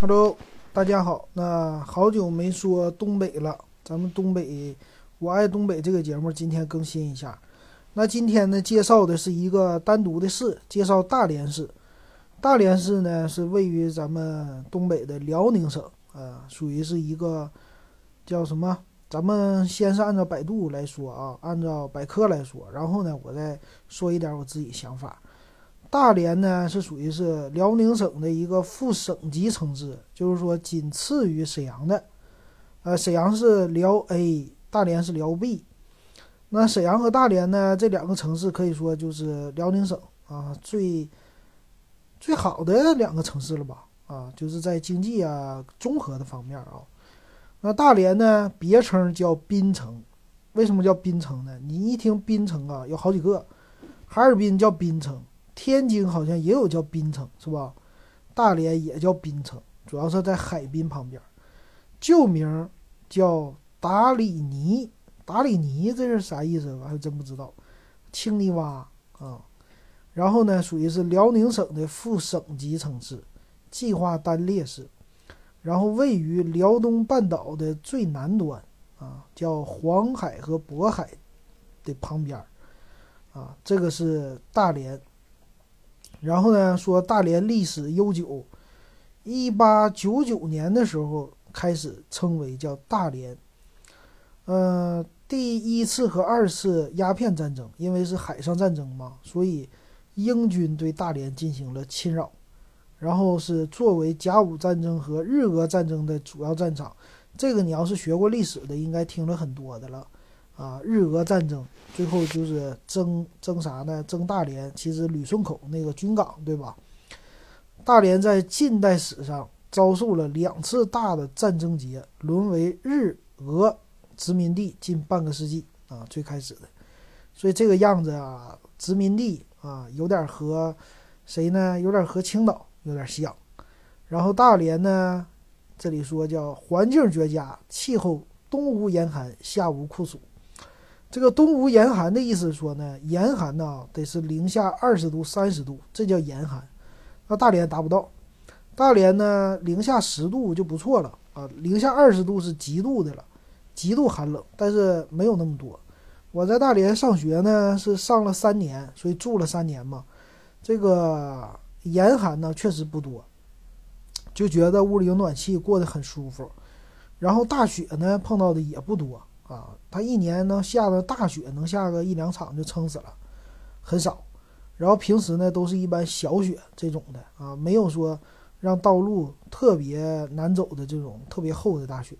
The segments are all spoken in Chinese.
Hello，大家好。那好久没说东北了，咱们东北，我爱东北这个节目今天更新一下。那今天呢，介绍的是一个单独的市，介绍大连市。大连市呢是位于咱们东北的辽宁省，啊，属于是一个叫什么？咱们先是按照百度来说啊，按照百科来说，然后呢，我再说一点我自己想法。大连呢是属于是辽宁省的一个副省级城市，就是说仅次于沈阳的。呃，沈阳是辽 A，大连是辽 B。那沈阳和大连呢这两个城市可以说就是辽宁省啊最最好的两个城市了吧？啊，就是在经济啊综合的方面啊。那大连呢别称叫滨城，为什么叫滨城呢？你一听滨城啊，有好几个，哈尔滨叫滨城。天津好像也有叫滨城，是吧？大连也叫滨城，主要是在海滨旁边。旧名叫达里尼，达里尼这是啥意思？我还真不知道。青泥洼啊，然后呢，属于是辽宁省的副省级城市，计划单列市。然后位于辽东半岛的最南端啊，叫黄海和渤海的旁边啊，这个是大连。然后呢，说大连历史悠久，一八九九年的时候开始称为叫大连。呃，第一次和二次鸦片战争，因为是海上战争嘛，所以英军对大连进行了侵扰。然后是作为甲午战争和日俄战争的主要战场，这个你要是学过历史的，应该听了很多的了。啊，日俄战争最后就是争争啥呢？争大连，其实旅顺口那个军港，对吧？大连在近代史上遭受了两次大的战争劫，沦为日俄殖民地近半个世纪啊，最开始的，所以这个样子啊，殖民地啊，有点和谁呢？有点和青岛有点像。然后大连呢，这里说叫环境绝佳，气候冬无严寒，夏无酷暑。这个冬无严寒的意思说呢，严寒呢得是零下二十度、三十度，这叫严寒。那大连达不到，大连呢零下十度就不错了啊，零下二十度是极度的了，极度寒冷，但是没有那么多。我在大连上学呢，是上了三年，所以住了三年嘛。这个严寒呢确实不多，就觉得屋里有暖气，过得很舒服。然后大雪呢碰到的也不多。啊，它一年能下个大雪，能下个一两场就撑死了，很少。然后平时呢，都是一般小雪这种的啊，没有说让道路特别难走的这种特别厚的大雪。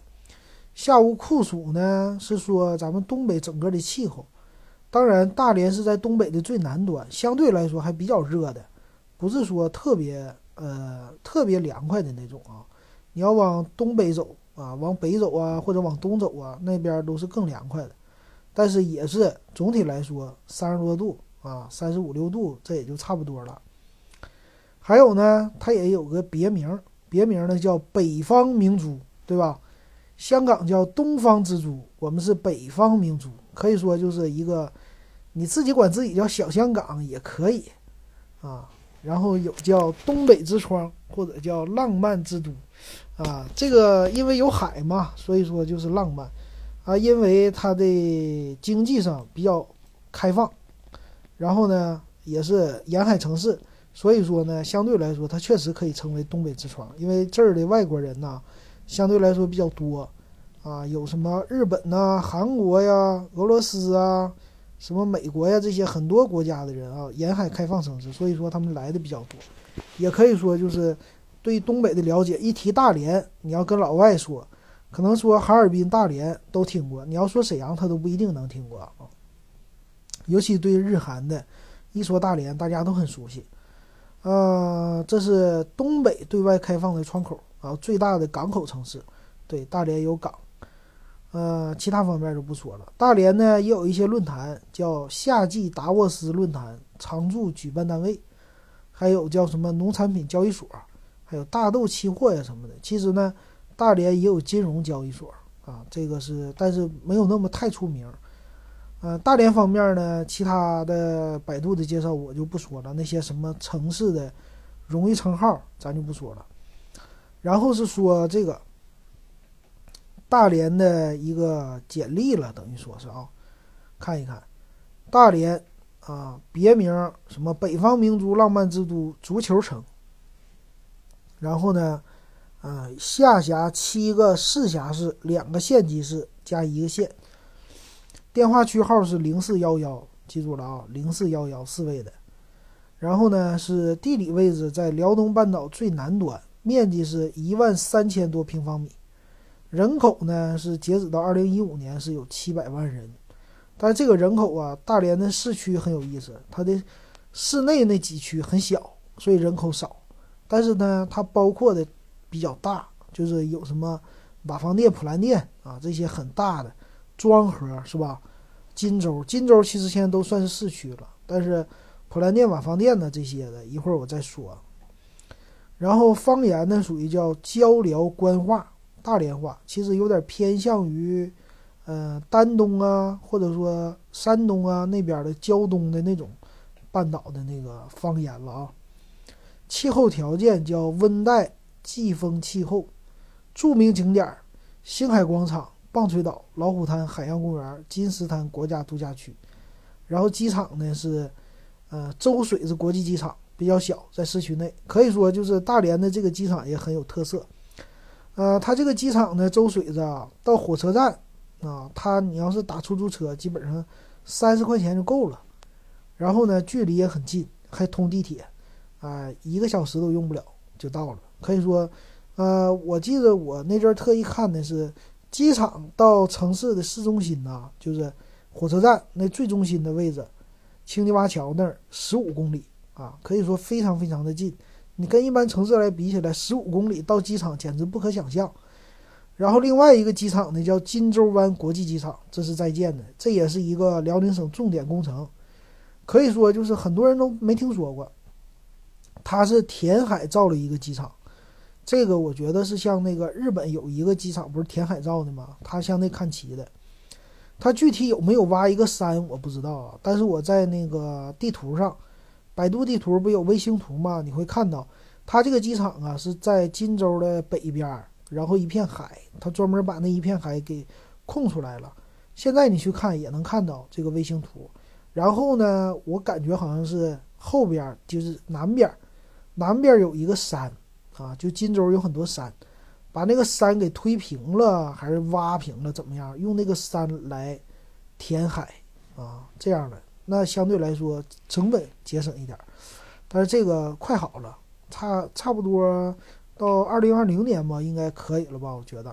夏无酷暑呢，是说咱们东北整个的气候。当然，大连是在东北的最南端，相对来说还比较热的，不是说特别呃特别凉快的那种啊。你要往东北走。啊，往北走啊，或者往东走啊，那边都是更凉快的，但是也是总体来说三十多度啊，三十五六度，这也就差不多了。还有呢，它也有个别名，别名呢叫北方明珠，对吧？香港叫东方之珠，我们是北方明珠，可以说就是一个你自己管自己叫小香港也可以啊。然后有叫东北之窗，或者叫浪漫之都。啊，这个因为有海嘛，所以说就是浪漫，啊，因为它的经济上比较开放，然后呢也是沿海城市，所以说呢相对来说它确实可以称为东北之窗，因为这儿的外国人呐相对来说比较多，啊，有什么日本呐、韩国呀、俄罗斯啊、什么美国呀这些很多国家的人啊，沿海开放城市，所以说他们来的比较多，也可以说就是。对东北的了解，一提大连，你要跟老外说，可能说哈尔滨、大连都听过，你要说沈阳，他都不一定能听过啊。尤其对日韩的，一说大连，大家都很熟悉。呃，这是东北对外开放的窗口啊，最大的港口城市。对，大连有港。呃，其他方面就不说了。大连呢，也有一些论坛，叫夏季达沃斯论坛，常驻举办单位，还有叫什么农产品交易所。还有大豆期货呀什么的，其实呢，大连也有金融交易所啊，这个是，但是没有那么太出名。呃，大连方面呢，其他的百度的介绍我就不说了，那些什么城市的荣誉称号咱就不说了。然后是说这个大连的一个简历了，等于说是啊，看一看大连啊，别名什么北方明珠、浪漫之都、足球城。然后呢，呃，下辖七个市辖市、两个县级市加一个县。电话区号是零四幺幺，记住了啊，零四幺幺四位的。然后呢，是地理位置在辽东半岛最南端，面积是一万三千多平方米，人口呢是截止到二零一五年是有七百万人。但这个人口啊，大连的市区很有意思，它的市内那几区很小，所以人口少。但是呢，它包括的比较大，就是有什么瓦房店、普兰店啊这些很大的，庄河是吧？金州，金州其实现在都算是市区了，但是。普兰店、瓦房店呢，这些的一会儿我再说。然后方言呢，属于叫交辽官话、大连话，其实有点偏向于，呃，丹东啊，或者说山东啊那边的胶东的那种半岛的那个方言了啊。气候条件叫温带季风气候，著名景点星海广场、棒槌岛、老虎滩海洋公园、金石滩国家度假区。然后机场呢是。呃，周水子国际机场，比较小，在市区内，可以说就是大连的这个机场也很有特色。呃，它这个机场呢，周水子啊，到火车站啊，它你要是打出租车，基本上三十块钱就够了。然后呢，距离也很近，还通地铁，啊，一个小时都用不了就到了。可以说，呃，我记得我那阵儿特意看的是机场到城市的市中心呐，就是火车站那最中心的位置。青泥洼桥那儿十五公里啊，可以说非常非常的近。你跟一般城市来比起来，十五公里到机场简直不可想象。然后另外一个机场呢，叫金州湾国际机场，这是在建的，这也是一个辽宁省重点工程。可以说就是很多人都没听说过，它是填海造了一个机场。这个我觉得是像那个日本有一个机场，不是填海造的吗？它向那看齐的。它具体有没有挖一个山，我不知道啊。但是我在那个地图上，百度地图不有卫星图吗？你会看到，它这个机场啊是在金州的北边，然后一片海，它专门把那一片海给空出来了。现在你去看也能看到这个卫星图。然后呢，我感觉好像是后边就是南边，南边有一个山啊，就金州有很多山。把那个山给推平了，还是挖平了？怎么样？用那个山来填海啊？这样的那相对来说成本节省一点，但是这个快好了，差差不多到二零二零年吧，应该可以了吧？我觉得，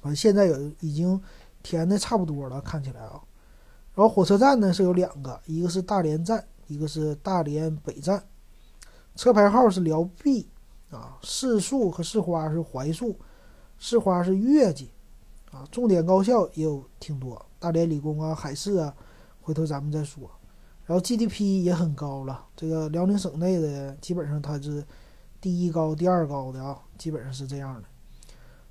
反正现在有已经填的差不多了，看起来啊。然后火车站呢是有两个，一个是大连站，一个是大连北站，车牌号是辽 B。啊，市树和市花是槐树，市花是月季，啊，重点高校也有挺多，大连理工啊、海事啊，回头咱们再说。然后 GDP 也很高了，这个辽宁省内的基本上它是第一高、第二高的啊，基本上是这样的。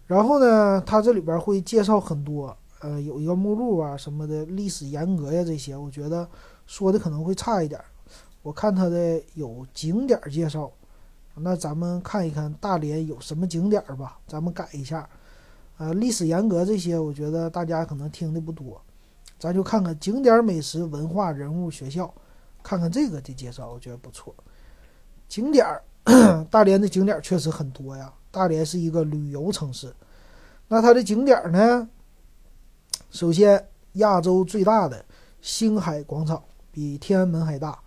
然后呢，它这里边会介绍很多，呃，有一个目录啊什么的，历史沿革呀这些，我觉得说的可能会差一点。我看它的有景点介绍。那咱们看一看大连有什么景点吧，咱们改一下。呃，历史沿革这些，我觉得大家可能听的不多，咱就看看景点、美食、文化、人物、学校，看看这个的介绍，我觉得不错。景点儿，大连的景点确实很多呀。大连是一个旅游城市，那它的景点呢？首先，亚洲最大的星海广场比天安门还大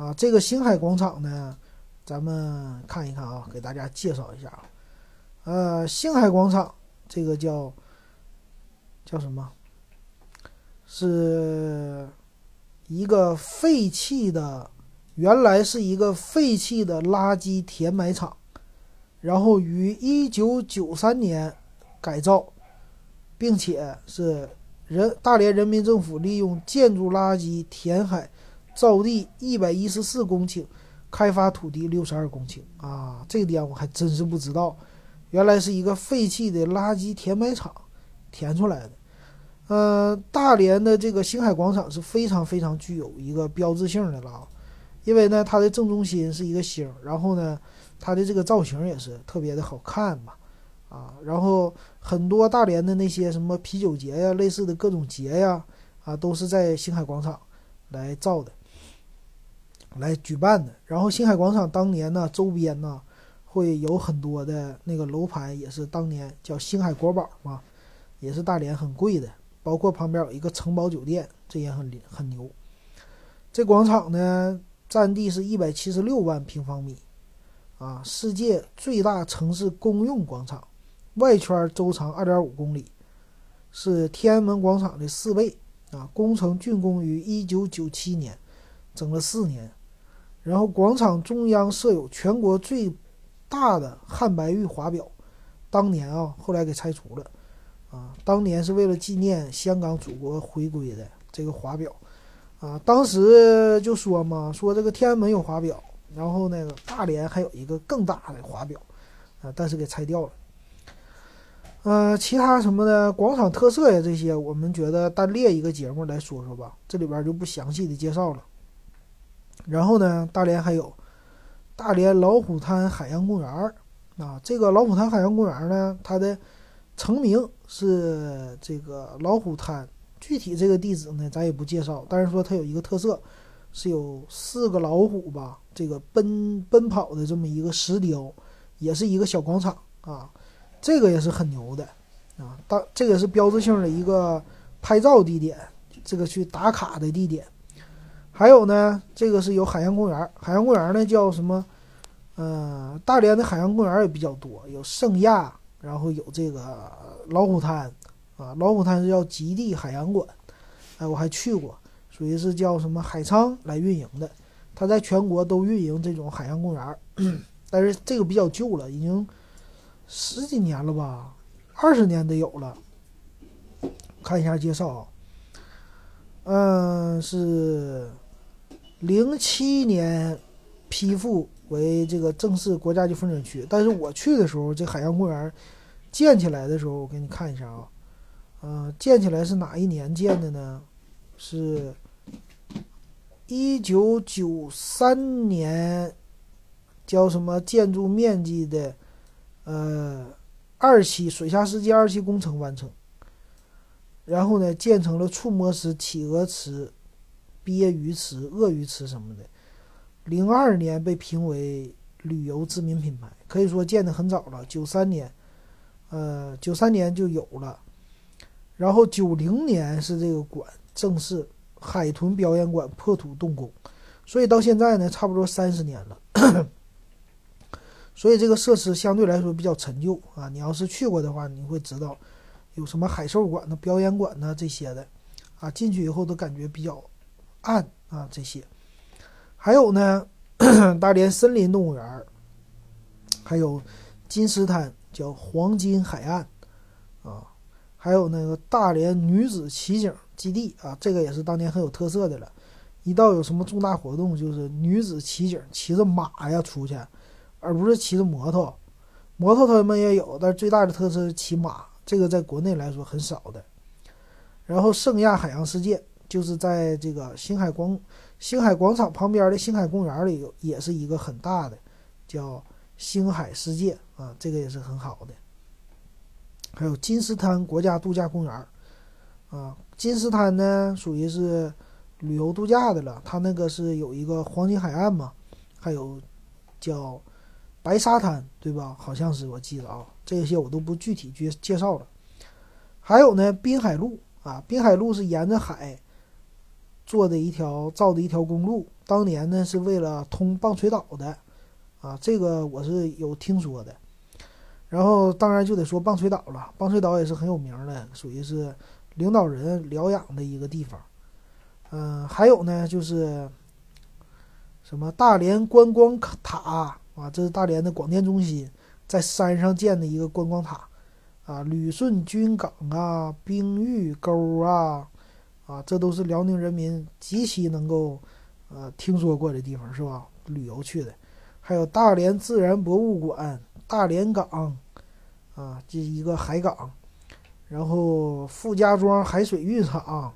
啊。这个星海广场呢？咱们看一看啊，给大家介绍一下啊。呃，星海广场这个叫叫什么？是一个废弃的，原来是一个废弃的垃圾填埋场，然后于一九九三年改造，并且是人大连人民政府利用建筑垃圾填海造地一百一十四公顷。开发土地六十二公顷啊，这点我还真是不知道，原来是一个废弃的垃圾填埋场填出来的。呃，大连的这个星海广场是非常非常具有一个标志性的了，因为呢，它的正中心是一个星，然后呢，它的这个造型也是特别的好看嘛，啊，然后很多大连的那些什么啤酒节呀，类似的各种节呀，啊，都是在星海广场来造的，来举办的。然后星海广场当年呢，周边呢会有很多的那个楼盘，也是当年叫星海国宝嘛，也是大连很贵的，包括旁边有一个城堡酒店，这也很很牛。这广场呢，占地是一百七十六万平方米。啊，世界最大城市公用广场，外圈周长二点五公里，是天安门广场的四倍。啊，工程竣工于一九九七年，整了四年。然后广场中央设有全国最大的汉白玉华表，当年啊，后来给拆除了。啊，当年是为了纪念香港祖国回归的这个华表。啊，当时就说嘛，说这个天安门有华表。然后那个大连还有一个更大的华表，啊，但是给拆掉了。呃，其他什么的广场特色呀，这些我们觉得单列一个节目来说说吧，这里边就不详细的介绍了。然后呢，大连还有大连老虎滩海洋公园儿啊，这个老虎滩海洋公园呢，它的成名是这个老虎滩，具体这个地址呢，咱也不介绍，但是说它有一个特色。是有四个老虎吧，这个奔奔跑的这么一个石雕，也是一个小广场啊，这个也是很牛的啊。当这个是标志性的一个拍照地点，这个去打卡的地点。还有呢，这个是有海洋公园，海洋公园呢叫什么？呃，大连的海洋公园也比较多，有圣亚，然后有这个老虎滩啊，老虎滩是叫极地海洋馆，哎，我还去过。属于是叫什么海昌来运营的，他在全国都运营这种海洋公园，但是这个比较旧了，已经十几年了吧，二十年得有了。看一下介绍啊，嗯，是零七年批复为这个正式国家级风景区，但是我去的时候，这海洋公园建起来的时候，我给你看一下啊，嗯，建起来是哪一年建的呢？是。一九九三年，叫什么建筑面积的，呃，二期水下世界二期工程完成。然后呢，建成了触摸式企鹅池、鳖鱼池、鳄鱼池什么的。零二年被评为旅游知名品牌，可以说建的很早了。九三年，呃，九三年就有了。然后九零年是这个馆正式。海豚表演馆破土动工，所以到现在呢，差不多三十年了。所以这个设施相对来说比较陈旧啊。你要是去过的话，你会知道有什么海兽馆呢、表演馆呢这些的啊。进去以后都感觉比较岸啊。这些还有呢，大连森林动物园还有金石滩叫黄金海岸啊，还有那个大连女子骑警。基地啊，这个也是当年很有特色的了。一到有什么重大活动，就是女子骑警骑着马呀出去，而不是骑着摩托。摩托他们也有，但是最大的特色是骑马，这个在国内来说很少的。然后圣亚海洋世界就是在这个星海广星海广场旁边的星海公园里，有也是一个很大的，叫星海世界啊，这个也是很好的。还有金石滩国家度假公园啊。金石滩呢，属于是旅游度假的了。它那个是有一个黄金海岸嘛，还有叫白沙滩，对吧？好像是我记得啊，这些我都不具体介介绍了。还有呢，滨海路啊，滨海路是沿着海做的一条造的一条公路，当年呢是为了通棒槌岛的啊，这个我是有听说的。然后当然就得说棒槌岛了，棒槌岛也是很有名的，属于是。领导人疗养的一个地方，嗯，还有呢，就是什么大连观光塔啊，这是大连的广电中心在山上建的一个观光塔啊，旅顺军港啊，冰峪沟啊，啊，这都是辽宁人民极其能够呃听说过的地方，是吧？旅游去的，还有大连自然博物馆、大连港啊，这一个海港。然后傅家庄海水浴场、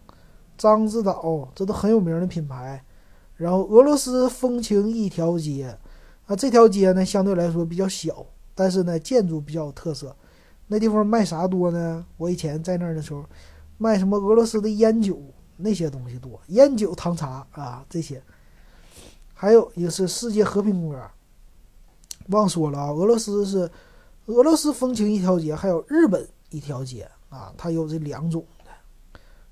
獐子岛，这都很有名的品牌。然后俄罗斯风情一条街，啊，这条街呢相对来说比较小，但是呢建筑比较有特色。那地方卖啥多呢？我以前在那儿的时候，卖什么俄罗斯的烟酒那些东西多，烟酒糖茶啊这些。还有一个是世界和平公园，忘说了啊，俄罗斯是俄罗斯风情一条街，还有日本一条街啊，它有这两种的。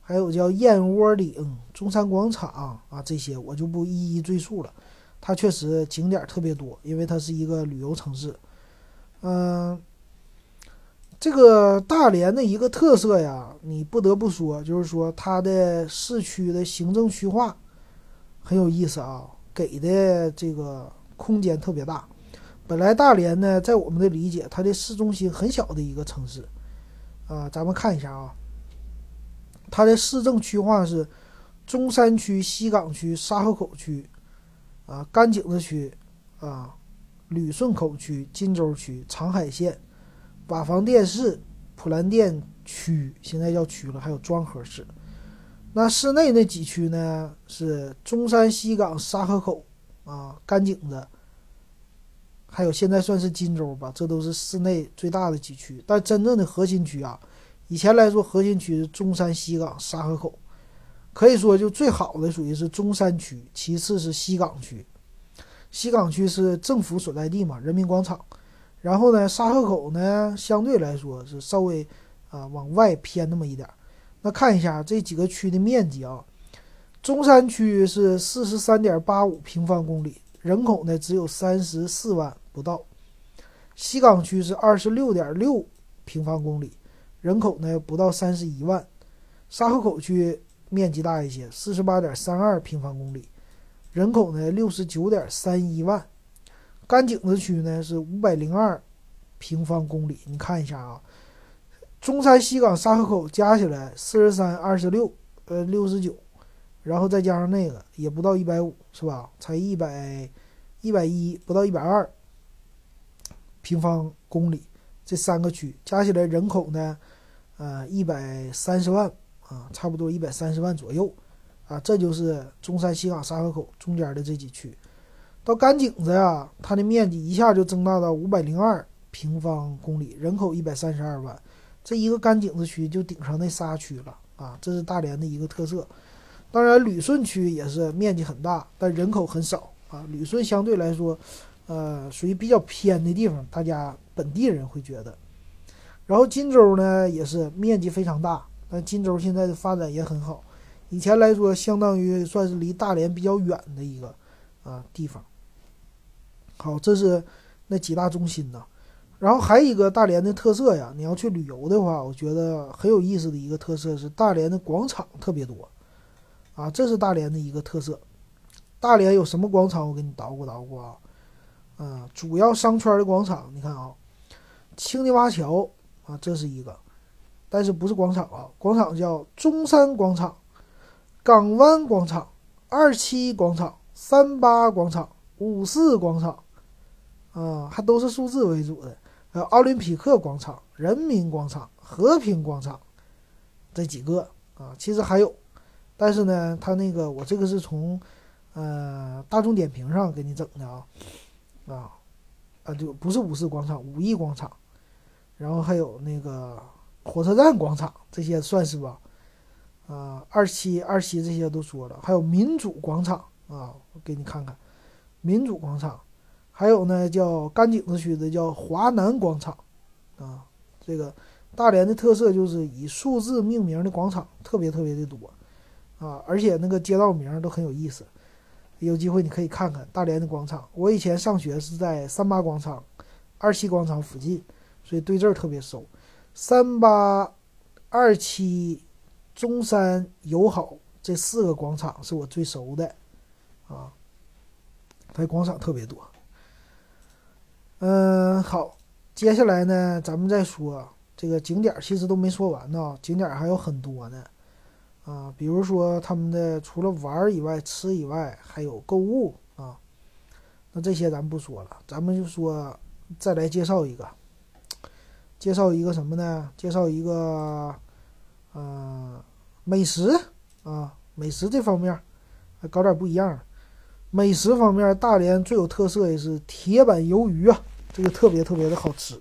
还有叫燕窝岭、中山广场啊，这些我就不一一赘述了。它确实景点特别多，因为它是一个旅游城市。嗯，这个大连的一个特色呀，你不得不说，就是说它的市区的行政区划很有意思啊，给的这个空间特别大。本来大连呢，在我们的理解，它的市中心很小的一个城市啊，咱们看一下啊，它的市政区划是中山区、西岗区、沙河口区。啊，甘井子区，啊，旅顺口区、金州区、长海县、瓦房店市、普兰店区，现在叫区了，还有庄河市。那市内那几区呢？是中山、西岗、沙河口，啊，甘井子，还有现在算是金州吧，这都是市内最大的几区。但真正的核心区啊，以前来说，核心区是中山、西岗、沙河口。可以说，就最好的属于是中山区，其次是西岗区。西岗区是政府所在地嘛，人民广场。然后呢，沙河口呢，相对来说是稍微啊往外偏那么一点。那看一下这几个区的面积啊，中山区是四十三点八五平方公里，人口呢只有三十四万不到。西岗区是二十六点六平方公里，人口呢不到三十一万。沙河口区。面积大一些，四十八点三二平方公里，人口呢六十九点三一万。甘井子区呢是五百零二平方公里，你看一下啊，中山、西岗、沙河口加起来四十三、二十六，呃六十九，然后再加上那个也不到一百五，是吧？才一百一百一，不到一百二平方公里，这三个区加起来人口呢，呃一百三十万。啊，差不多一百三十万左右，啊，这就是中山、西岗、沙河口中间的这几区。到甘井子呀，它的面积一下就增大到五百零二平方公里，人口一百三十二万，这一个甘井子区就顶上那仨区了啊，这是大连的一个特色。当然，旅顺区也是面积很大，但人口很少啊。旅顺相对来说，呃，属于比较偏的地方，大家本地人会觉得。然后金州呢，也是面积非常大。但金州现在的发展也很好，以前来说相当于算是离大连比较远的一个啊地方。好，这是那几大中心呢，然后还有一个大连的特色呀，你要去旅游的话，我觉得很有意思的一个特色是大连的广场特别多，啊，这是大连的一个特色。大连有什么广场？我给你捣鼓捣鼓啊，啊，主要商圈的广场，你看啊，青泥洼桥啊，这是一个。但是不是广场啊？广场叫中山广场、港湾广场、二七广场、三八广场、五四广场，啊，还都是数字为主的。还有奥林匹克广场、人民广场、和平广场，这几个啊，其实还有，但是呢，它那个我这个是从呃大众点评上给你整的啊，啊啊，就不是五四广场、五一广场，然后还有那个。火车站广场这些算是吧，啊，二期、二期这些都说了，还有民主广场啊，我给你看看，民主广场，还有呢叫甘井子区的叫华南广场，啊，这个大连的特色就是以数字命名的广场特别特别的多，啊，而且那个街道名都很有意思，有机会你可以看看大连的广场。我以前上学是在三八广场、二七广场附近，所以对这儿特别熟。三八、二七、中山、友好这四个广场是我最熟的，啊，它广场特别多。嗯，好，接下来呢，咱们再说这个景点，其实都没说完呢，景点还有很多呢，啊，比如说他们的除了玩以外、吃以外，还有购物啊，那这些咱不说了，咱们就说再来介绍一个。介绍一个什么呢？介绍一个，呃，美食啊，美食这方面，搞点不一样。美食方面，大连最有特色的是铁板鱿鱼啊，这个特别特别的好吃。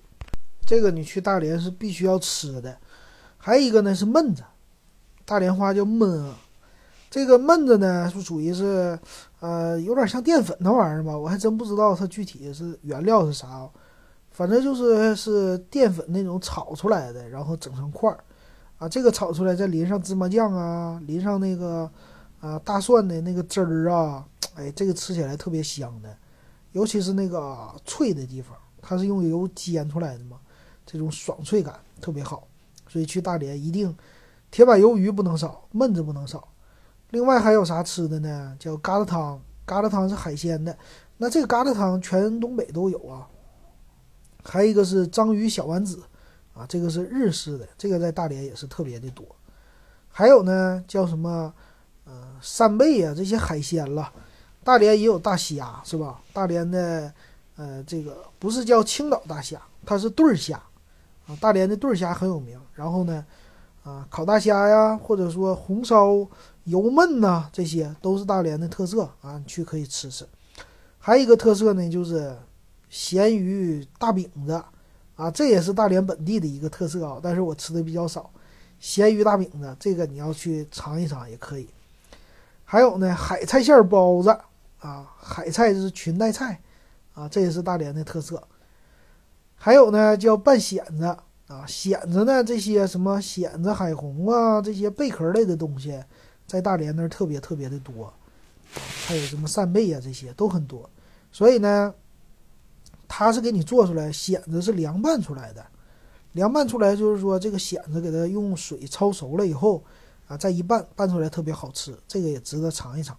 这个你去大连是必须要吃的。还有一个呢是焖子，大连话叫焖啊。这个焖子呢是属于是，呃，有点像淀粉那玩意儿吧，我还真不知道它具体是原料是啥，反正就是是淀粉那种炒出来的，然后整成块儿，啊，这个炒出来再淋上芝麻酱啊，淋上那个啊大蒜的那个汁儿啊，哎，这个吃起来特别香的，尤其是那个脆的地方，它是用油煎出来的嘛，这种爽脆感特别好，所以去大连一定铁板鱿鱼不能少，焖子不能少。另外还有啥吃的呢？叫疙瘩汤，疙瘩汤是海鲜的。那这个疙瘩汤全东北都有啊。还有一个是章鱼小丸子，啊，这个是日式的，这个在大连也是特别的多。还有呢，叫什么？呃，扇贝啊，这些海鲜了。大连也有大虾，是吧？大连的，呃，这个不是叫青岛大虾，它是对儿虾，啊，大连的对儿虾很有名。然后呢，啊，烤大虾呀，或者说红烧。油焖呐，这些都是大连的特色啊，你去可以吃吃。还有一个特色呢，就是咸鱼大饼子啊，这也是大连本地的一个特色啊，但是我吃的比较少。咸鱼大饼子，这个你要去尝一尝也可以。还有呢，海菜馅包子啊，海菜就是裙带菜啊，这也是大连的特色。还有呢，叫拌蚬子啊，蚬子呢，这些什么蚬子、海虹啊，这些贝壳类的东西。在大连那儿特别特别的多，还有什么扇贝啊，这些都很多。所以呢，它是给你做出来，蚬子是凉拌出来的。凉拌出来就是说，这个蚬子给它用水焯熟了以后啊，再一拌，拌出来特别好吃。这个也值得尝一尝。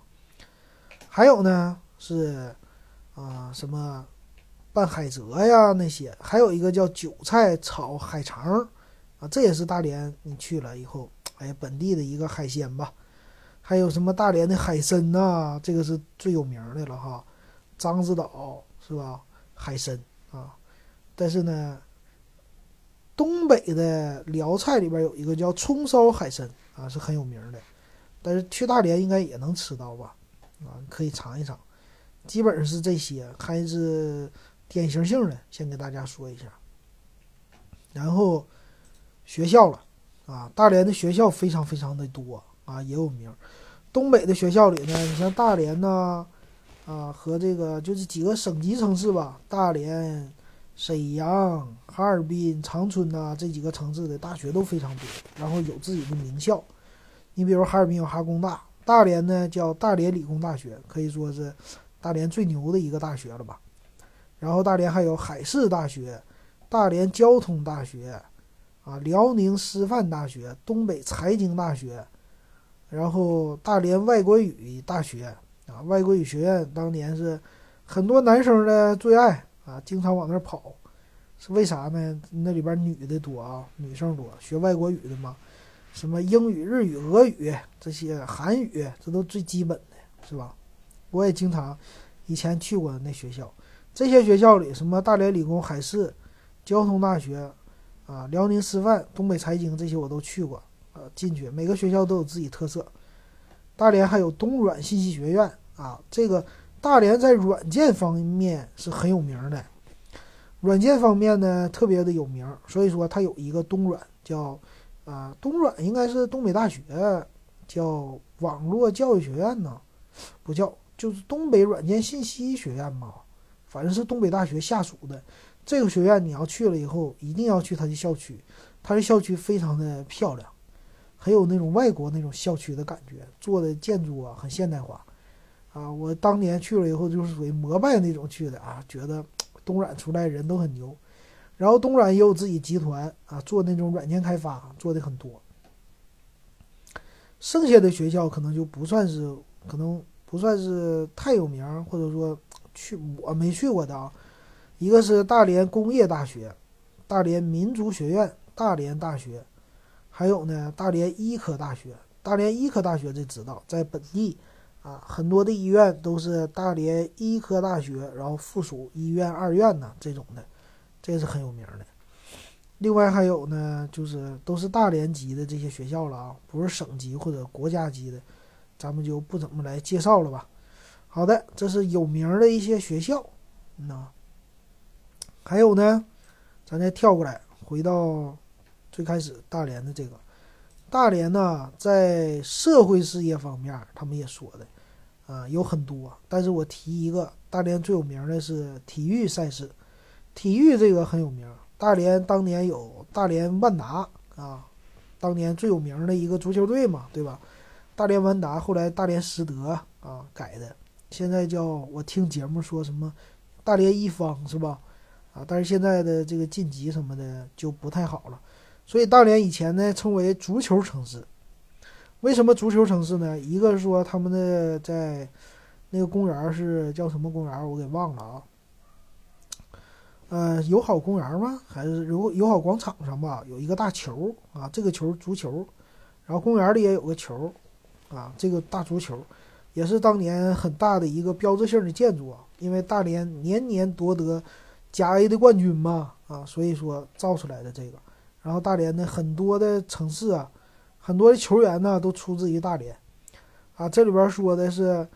还有呢是啊什么拌海蜇呀那些，还有一个叫韭菜炒海肠啊，这也是大连你去了以后，哎，本地的一个海鲜吧。还有什么大连的海参呐？这个是最有名的了哈，獐子岛是吧？海参啊，但是呢，东北的辽菜里边有一个叫葱烧海参啊，是很有名的。但是去大连应该也能吃到吧？啊，可以尝一尝。基本上是这些，还是典型性的，先给大家说一下。然后学校了啊，大连的学校非常非常的多。啊，也有名。东北的学校里呢，你像大连呐，啊和这个就是几个省级城市吧，大连、沈阳、哈尔滨、长春呐这几个城市的大学都非常多，然后有自己的名校。你比如哈尔滨有哈工大，大连呢叫大连理工大学，可以说是大连最牛的一个大学了吧。然后大连还有海事大学、大连交通大学，啊辽宁师范大学、东北财经大学。然后大连外国语大学啊，外国语学院当年是很多男生的最爱啊，经常往那儿跑，是为啥呢？那里边女的多啊，女生多，学外国语的嘛，什么英语、日语、俄语这些，韩语这都最基本的是吧？我也经常以前去过那学校，这些学校里什么大连理工、海事、交通大学啊，辽宁师范、东北财经这些我都去过。呃，进去每个学校都有自己特色。大连还有东软信息学院啊，这个大连在软件方面是很有名的，软件方面呢特别的有名，所以说它有一个东软叫啊东软应该是东北大学叫网络教育学院呢，不叫就是东北软件信息学院嘛，反正是东北大学下属的。这个学院，你要去了以后一定要去它的校区，它的校区非常的漂亮。很有那种外国那种校区的感觉，做的建筑啊很现代化，啊，我当年去了以后就是属于膜拜那种去的啊，觉得 东软出来人都很牛，然后东软也有自己集团啊，做那种软件开发做的很多，剩下的学校可能就不算是，可能不算是太有名，或者说去我没去过的啊，一个是大连工业大学，大连民族学院，大连大学。还有呢，大连医科大学，大连医科大学这知道，在本地啊，很多的医院都是大连医科大学，然后附属医院二院呢这种的，这是很有名的。另外还有呢，就是都是大连级的这些学校了啊，不是省级或者国家级的，咱们就不怎么来介绍了吧。好的，这是有名的一些学校，那还有呢，咱再跳过来，回到最开始大连的这个。大连呢，在社会事业方面，他们也说的，啊，有很多。但是我提一个，大连最有名的是体育赛事，体育这个很有名。大连当年有大连万达啊，当年最有名的一个足球队嘛，对吧？大连万达后来大连实德啊改的，现在叫我听节目说什么大连一方是吧？啊，但是现在的这个晋级什么的就不太好了。所以大连以前呢称为足球城市，为什么足球城市呢？一个是说他们的在那个公园是叫什么公园，我给忘了啊。呃，友好公园吗？还是友友好广场上吧？有一个大球啊，这个球足球，然后公园里也有个球啊，这个大足球也是当年很大的一个标志性的建筑啊，因为大连年年夺得甲 A 的冠军嘛啊，所以说造出来的这个。然后大连的很多的城市啊，很多的球员呢都出自于大连，啊，这里边说的是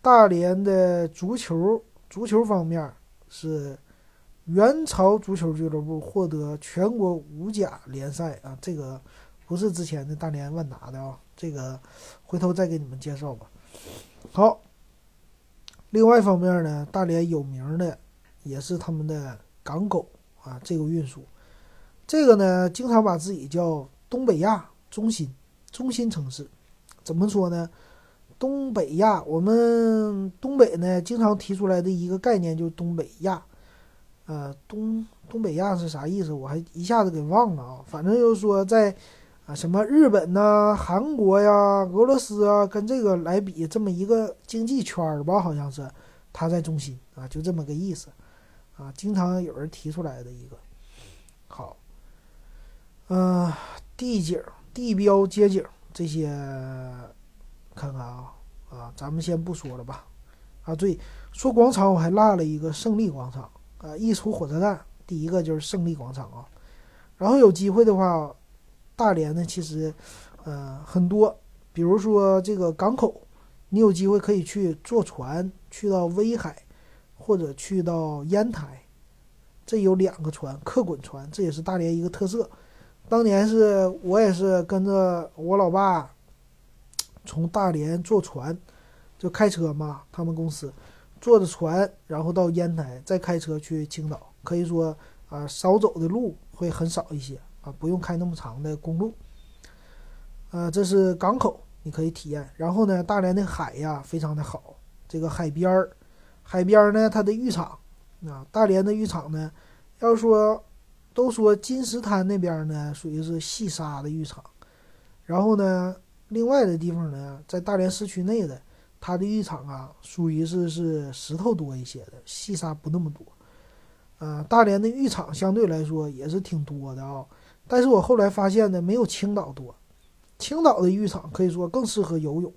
大连的足球，足球方面是元朝足球俱乐部获得全国五甲联赛啊，这个不是之前的大连万达的啊，这个回头再给你们介绍吧。好，另外一方面呢，大连有名的也是他们的港口啊，这个运输。这个呢，经常把自己叫东北亚中心、中心城市，怎么说呢？东北亚，我们东北呢，经常提出来的一个概念就是东北亚。呃，东东北亚是啥意思？我还一下子给忘了啊。反正就是说，在啊什么日本呐、韩国呀、俄罗斯啊，跟这个来比，这么一个经济圈儿吧，好像是它在中心啊，就这么个意思啊。经常有人提出来的一个。好。嗯，地景、地标、街景这些，看看啊啊，咱们先不说了吧。啊，对，说广场我还落了一个胜利广场啊。一出火车站，第一个就是胜利广场啊。然后有机会的话，大连呢，其实呃很多，比如说这个港口，你有机会可以去坐船去到威海，或者去到烟台，这有两个船，客滚船，这也是大连一个特色。当年是我也是跟着我老爸从大连坐船，就开车嘛，他们公司坐着船，然后到烟台，再开车去青岛。可以说啊，少走的路会很少一些啊，不用开那么长的公路。呃，这是港口，你可以体验。然后呢，大连的海呀非常的好，这个海边儿，海边儿呢它的浴场啊，大连的浴场呢，要说。都说金石滩那边呢属于是细沙的浴场，然后呢，另外的地方呢，在大连市区内的，它的浴场啊，属于是是石头多一些的，细沙不那么多。呃，大连的浴场相对来说也是挺多的啊，但是我后来发现呢，没有青岛多。青岛的浴场可以说更适合游泳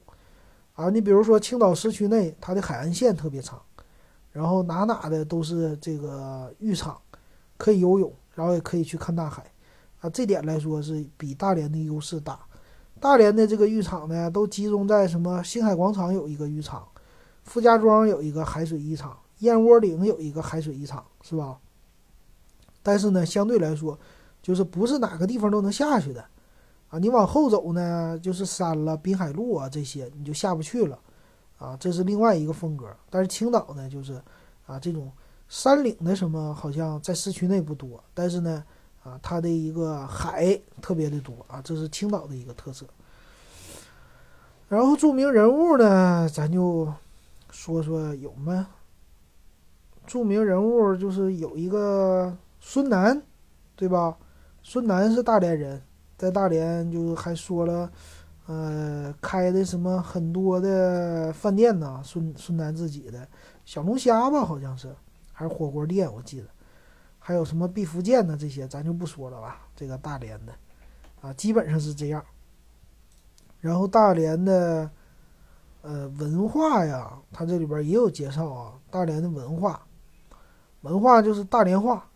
啊，你比如说青岛市区内，它的海岸线特别长，然后哪哪的都是这个浴场，可以游泳。然后也可以去看大海，啊，这点来说是比大连的优势大。大连的这个浴场呢，都集中在什么？星海广场有一个浴场，傅家庄有一个海水浴场，燕窝岭有一个海水浴场，是吧？但是呢，相对来说，就是不是哪个地方都能下去的，啊，你往后走呢，就是山了、滨海路啊这些，你就下不去了，啊，这是另外一个风格。但是青岛呢，就是啊这种。山岭的什么好像在市区内不多，但是呢，啊，它的一个海特别的多啊，这是青岛的一个特色。然后著名人物呢，咱就说说有吗？著名人物就是有一个孙楠，对吧？孙楠是大连人，在大连就还说了，呃，开的什么很多的饭店呢？孙孙楠自己的小龙虾吧，好像是。还是火锅店，我记得，还有什么毕福剑的这些，咱就不说了吧。这个大连的，啊，基本上是这样。然后大连的，呃，文化呀，它这里边也有介绍啊。大连的文化，文化就是大连话。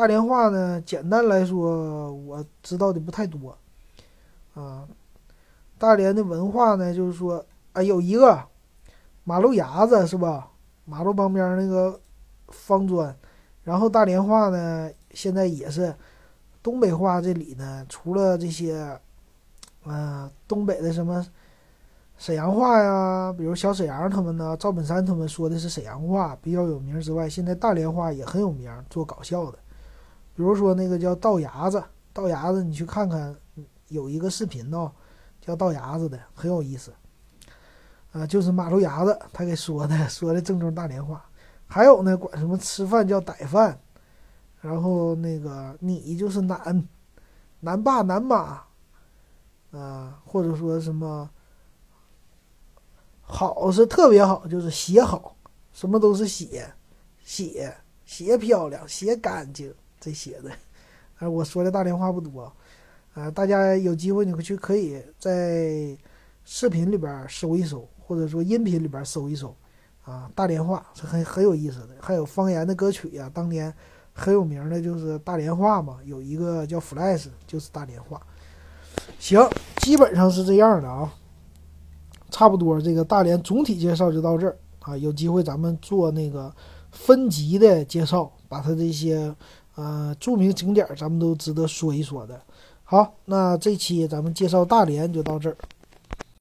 大连话呢，简单来说，我知道的不太多。啊，大连的文化呢，就是说，啊，有一个马路牙子是吧？马路旁边那个方砖，然后大连话呢，现在也是东北话这里呢，除了这些，嗯，东北的什么沈阳话呀，比如小沈阳他们呢，赵本山他们说的是沈阳话比较有名之外，现在大连话也很有名，做搞笑的，比如说那个叫道牙子，道牙子，你去看看，有一个视频呢，叫道牙子的，很有意思。啊，就是马路牙子，他给说的，说的正宗大连话。还有呢，管什么吃饭叫逮饭，然后那个你就是男，男爸男妈，啊，或者说什么好是特别好，就是鞋好，什么都是鞋，鞋鞋漂亮，鞋干净这些的。啊，我说的大连话不多，啊，大家有机会你们去可以在视频里边搜一搜。或者说音频里边搜一搜，啊，大连话是很很有意思的。还有方言的歌曲呀，当年很有名的就是大连话嘛，有一个叫 Flash，就是大连话。行，基本上是这样的啊，差不多这个大连总体介绍就到这儿啊。有机会咱们做那个分级的介绍，把它这些呃著名景点咱们都值得说一说的。好，那这期咱们介绍大连就到这儿。